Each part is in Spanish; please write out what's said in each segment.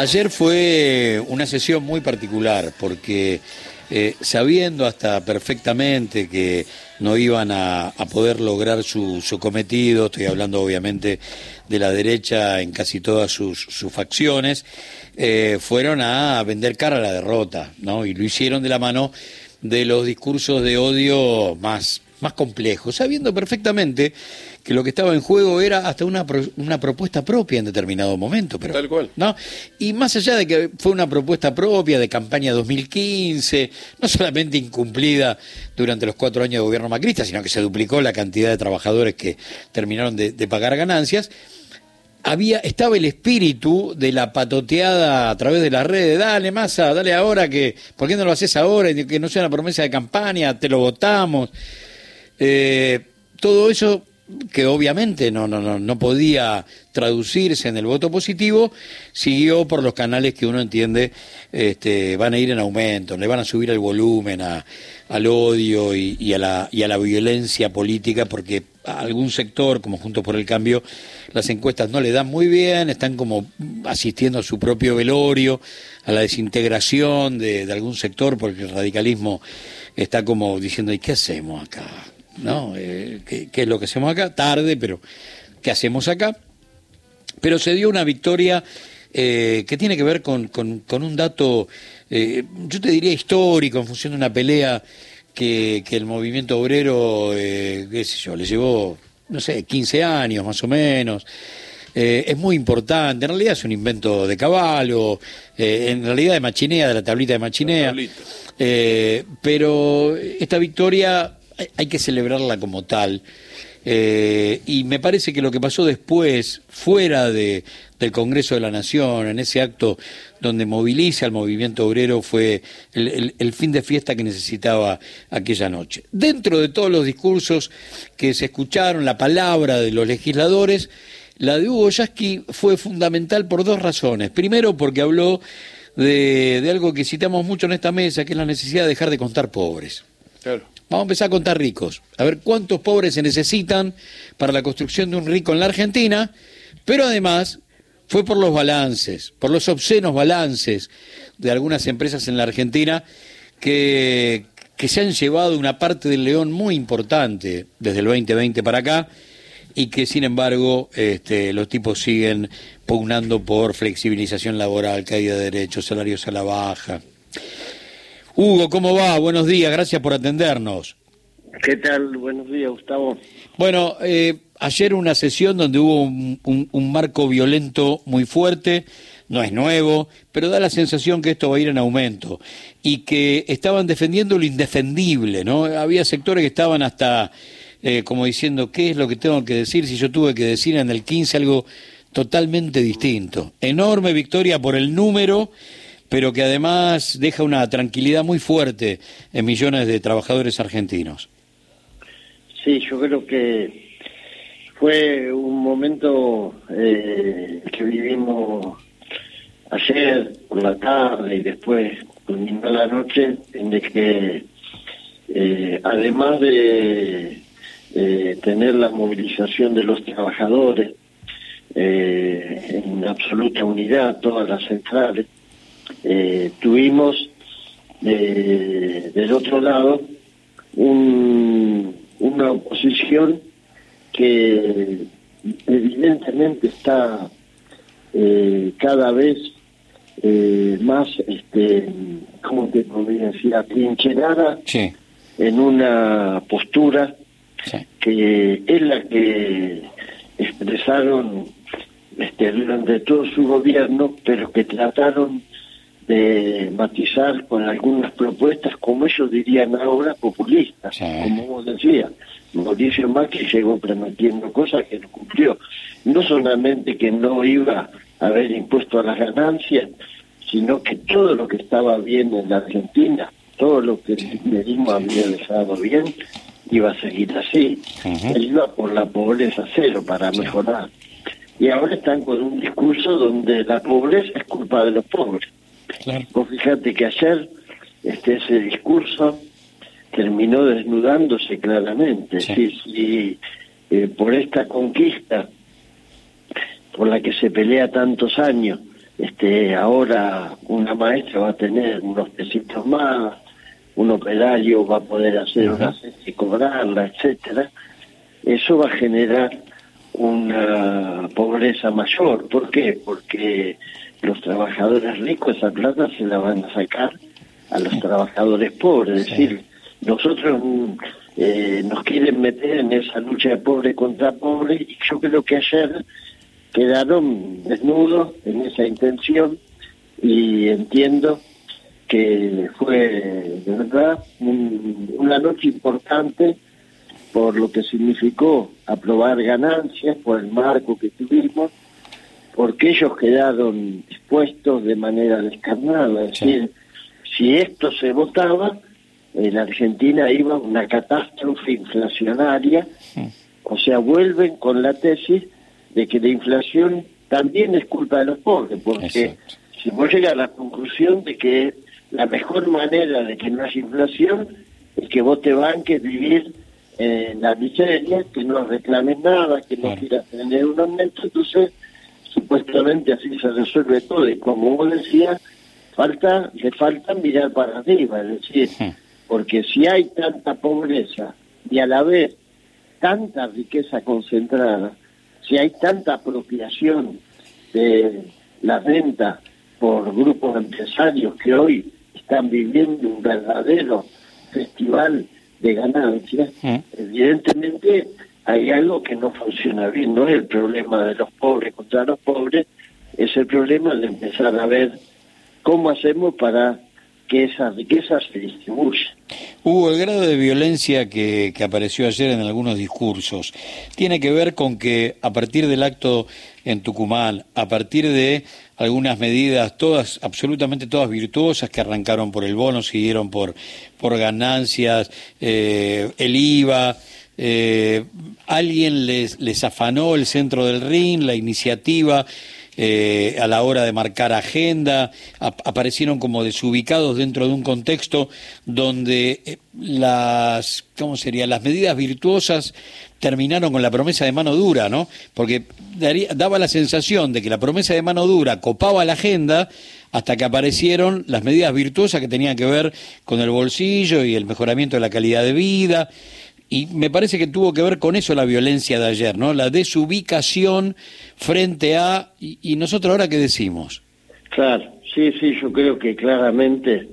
Ayer fue una sesión muy particular porque eh, sabiendo hasta perfectamente que no iban a, poder lograr su, cometido, estoy hablando obviamente de la derecha en casi todas sus, facciones, eh, fueron a vender cara a la derrota, ¿no? Y lo hicieron de la mano de los discursos de odio más, más complejos, sabiendo perfectamente que lo que estaba en juego era hasta una, una propuesta propia en determinado momento. Pero, Tal cual. ¿no? Y más allá de que fue una propuesta propia de campaña 2015, no solamente incumplida durante los cuatro años de gobierno macrista, sino que se duplicó la cantidad de trabajadores que terminaron de, pagar ganancias, había, estaba el espíritu de la patoteada a través de las redes, dale masa, dale ahora que, ¿por qué no lo haces ahora? Que no sea una promesa de campaña, te lo votamos. Eh, todo eso que obviamente no, no, no, no podía traducirse en el voto positivo, siguió por los canales que uno entiende este, van a ir en aumento, le van a subir el volumen al odio y, a la, y a la violencia política, porque a algún sector, como Juntos por el Cambio, las encuestas no le dan muy bien, están como asistiendo a su propio velorio, a la desintegración de, de algún sector, porque el radicalismo está como diciendo, ¿y qué hacemos acá? ¿No? Eh, ¿qué, es lo que hacemos acá? Tarde, pero ¿qué hacemos acá? Pero se dio una victoria eh, que tiene que ver con, con, un dato, eh, yo te diría histórico, en función de una pelea que, que el movimiento obrero, qué sé yo, le llevó, no sé, 15 años más o menos. es muy importante, en realidad es un invento de caballo, en realidad de machinea, de la tablita de machinea. pero esta victoria hay que celebrarla como tal. Eh, y me parece que lo que pasó después, fuera de, del Congreso de la Nación, en ese acto donde moviliza al movimiento obrero, fue el, fin de fiesta que necesitaba aquella noche. Dentro de todos los discursos que se escucharon, la palabra de los legisladores, la de Hugo Yasky fue fundamental por dos razones. Primero, porque habló de, de algo que citamos mucho en esta mesa, que es la necesidad de dejar de contar pobres. Vamos a empezar a contar ricos, a ver cuántos pobres se necesitan para la construcción de un rico en la Argentina, pero además fue por los balances, por los obscenos balances de algunas empresas en la Argentina que, que se han llevado una parte del león muy importante desde el 2020 para acá y que sin embargo este, los tipos siguen pugnando por flexibilización laboral, caída de derechos, salarios a la baja. Hugo, ¿cómo va? Buenos días, gracias por atendernos. ¿Qué tal? Buenos días, Gustavo. Bueno, eh, ayer una sesión donde hubo un, marco violento muy fuerte, no es nuevo, pero da la sensación que esto va a ir en aumento y que estaban defendiendo lo indefendible, ¿no? Había sectores que estaban hasta eh, como diciendo, ¿qué es lo que tengo que decir si yo tuve que decir en el 15 algo totalmente distinto? Enorme victoria por el número pero que además deja una tranquilidad muy fuerte en millones de trabajadores argentinos. Sí, yo creo que fue un momento eh, que vivimos ayer por la tarde y después culminó la noche en el que eh, además de tener la movilización de los trabajadores eh, en absoluta unidad, todas las centrales, eh, tuvimos eh, del otro lado una oposición que evidentemente está eh, cada vez más, este, ¿cómo te podría decir?, atrincherada en una postura que es la que expresaron este, durante todo su gobierno, pero que trataron de matizar con algunas propuestas, como ellos dirían ahora, populistas, como vos decías. Mauricio Macri llegó prometiendo cosas que no cumplió. No solamente que no iba a haber impuesto a las ganancias, sino que todo lo que estaba bien en la Argentina, todo lo que el kirchnerismo había dejado bien, iba a seguir así. Él iba por la pobreza cero para mejorar. Y ahora están con un discurso donde la pobreza es culpa de los pobres. Vos fíjate que ayer este, ese discurso terminó desnudándose claramente. Si, eh, por esta conquista por la que se pelea tantos años, este, ahora una maestra va a tener unos pesitos más, un operario va a poder hacer una cesta y cobrarla, etcétera, eso va a generar una pobreza mayor. ¿Por qué? Porque los trabajadores ricos esa plata se la van a sacar a los trabajadores pobres. Es decir, nosotros eh, nos quieren meter en esa lucha de pobre contra pobre y yo creo que ayer quedaron desnudos en esa intención y entiendo que fue de verdad una noche importante por lo que significó aprobar ganancias, por el marco que tuvimos, porque ellos quedaron expuestos de manera descarnada. Es decir, si esto se votaba, en Argentina iba una catástrofe inflacionaria, o sea, vuelven con la tesis de que la inflación también es culpa de los pobres, porque si vos llegas a la conclusión de que la mejor manera de que no haya inflación es que vos te banques vivir en la miseria, que no reclames nada, que no quieras tener un aumento, entonces supuestamente así se resuelve todo. Y como vos decías, falta, le falta mirar para arriba, es decir, porque si hay tanta pobreza y a la vez tanta riqueza concentrada, si hay tanta apropiación de la renta por grupos empresarios que hoy están viviendo un verdadero festival de ganancias, evidentemente hay algo que no funciona bien, no es el problema de los pobres contra los pobres, es el problema de empezar a ver cómo hacemos para que esa riqueza se distribuya. Hugo, el grado de violencia que, que, apareció ayer en algunos discursos tiene que ver con que a partir del acto en Tucumán, a partir de algunas medidas, todas, absolutamente todas virtuosas, que arrancaron por el bono, siguieron por, por ganancias, eh, el IVA, eh, alguien les, les afanó el centro del RIN, la iniciativa, eh, a la hora de marcar agenda, aparecieron como desubicados dentro de un contexto donde eh, las, ¿cómo sería? Las medidas virtuosas terminaron con la promesa de mano dura, ¿no? Porque daba la sensación de que la promesa de mano dura copaba la agenda hasta que aparecieron las medidas virtuosas que tenían que ver con el bolsillo y el mejoramiento de la calidad de vida. Y me parece que tuvo que ver con eso la violencia de ayer, ¿no? La desubicación frente a... ¿Y, nosotros ahora qué decimos? Claro, sí, sí, yo creo que claramente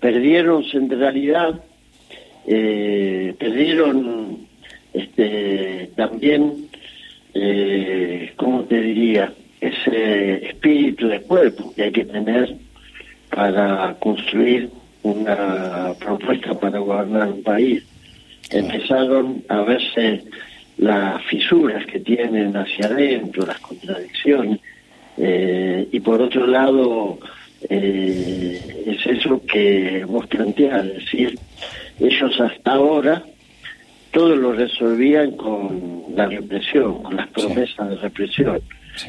perdieron centralidad, eh, perdieron este, también, eh, ¿cómo te diría? Ese espíritu de cuerpo que hay que tener para construir una propuesta para gobernar un país empezaron a verse las fisuras que tienen hacia adentro, las contradicciones, eh, y por otro lado eh, es eso que vos planteás, es decir, ellos hasta ahora todo lo resolvían con la represión, con las promesas de represión.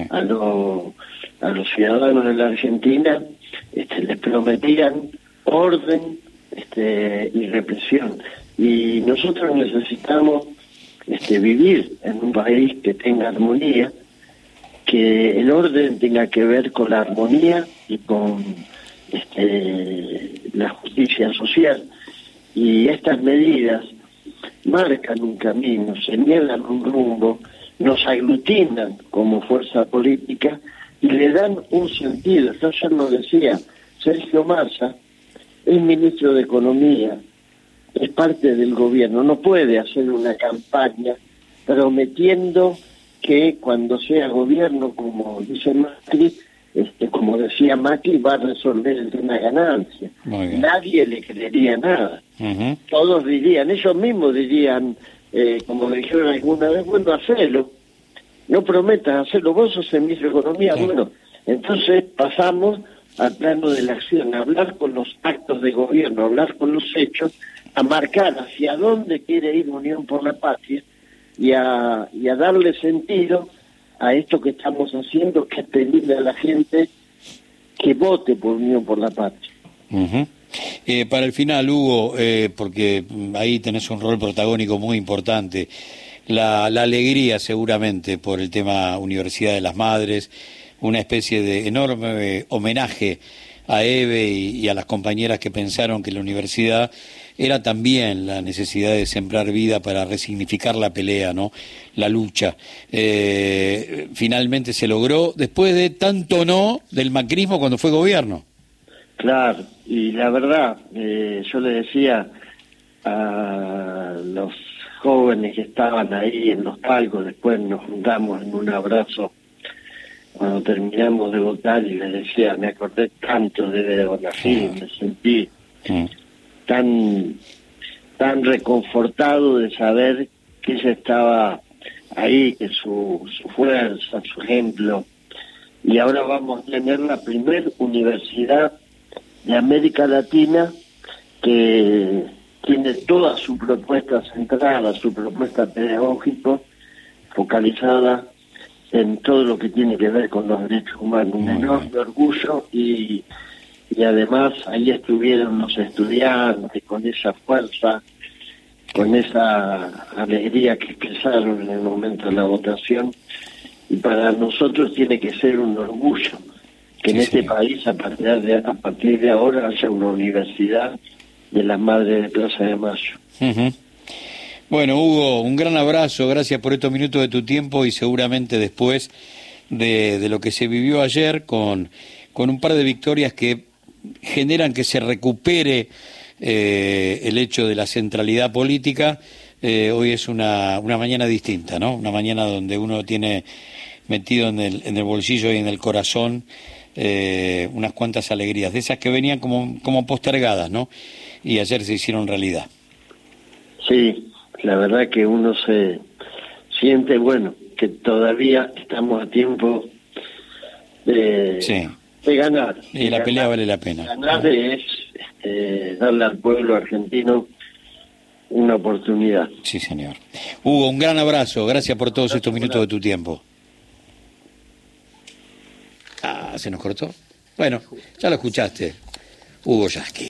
A, a los ciudadanos de la Argentina este, les prometían orden este, y represión. Y nosotros necesitamos este, vivir en un país que tenga armonía, que el orden tenga que ver con la armonía y con este, la justicia social. Y estas medidas marcan un camino, señalan un rumbo, nos aglutinan como fuerza política y le dan un sentido. Yo ya lo decía, Sergio Massa es ministro de Economía, es parte del gobierno, no puede hacer una campaña prometiendo que cuando sea gobierno, como dice Macri, este, como decía Macri, va a resolver el tema de ganancia. Nadie le creería nada. Todos dirían, ellos mismos dirían, eh, como me dijeron alguna vez, bueno, hacelo. No prometas hacerlo, vos sos el ministro de Economía. Bueno, entonces pasamos al plano de la acción, hablar con los actos de gobierno, hablar con los hechos, a marcar hacia dónde quiere ir Unión por la Patria y a, y a darle sentido a esto que estamos haciendo, que es pedirle a la gente que vote por Unión por la Patria. Eh, para el final, Hugo, eh, porque ahí tenés un rol protagónico muy importante, la, la alegría seguramente por el tema Universidad de las Madres, una especie de enorme homenaje a Eve y, a las compañeras que pensaron que la universidad era también la necesidad de sembrar vida para resignificar la pelea, ¿no? La lucha. Eh, finalmente se logró después de tanto no del macrismo cuando fue gobierno. Claro, y la verdad, eh, yo le decía a los jóvenes que estaban ahí en los palcos, después nos juntamos en un abrazo cuando terminamos de votar y les decía, me acordé tanto de Bonafide, me sentí tan, tan reconfortado de saber que ella estaba ahí, que su, su fuerza, su ejemplo. Y ahora vamos a tener la primera universidad de América Latina que tiene toda su propuesta centrada, su propuesta pedagógica focalizada en todo lo que tiene que ver con los derechos humanos. Un enorme orgullo y, y además ahí estuvieron los estudiantes con esa fuerza, con esa alegría que expresaron en el momento de la votación. Y para nosotros tiene que ser un orgullo que en este país a partir, de, a partir de ahora haya una universidad de las madres de Plaza de Mayo. Bueno, Hugo, un gran abrazo, gracias por estos minutos de tu tiempo y seguramente después de, lo que se vivió ayer con, con un par de victorias que generan que se recupere eh, el hecho de la centralidad política, eh, hoy es una, una mañana distinta, ¿no? Una mañana donde uno tiene metido en el, en el bolsillo y en el corazón eh, unas cuantas alegrías, de esas que venían como, como postergadas, ¿no? Y ayer se hicieron realidad. Sí, la verdad que uno se siente, bueno, que todavía estamos a tiempo de, de ganar. Y la pelea vale la pena. Ganar es este, darle al pueblo argentino una oportunidad. Sí, señor. Hugo, un gran abrazo. Gracias por todos estos minutos de tu tiempo. Ah, se nos cortó. Bueno, ya lo escuchaste. Hugo Yasky.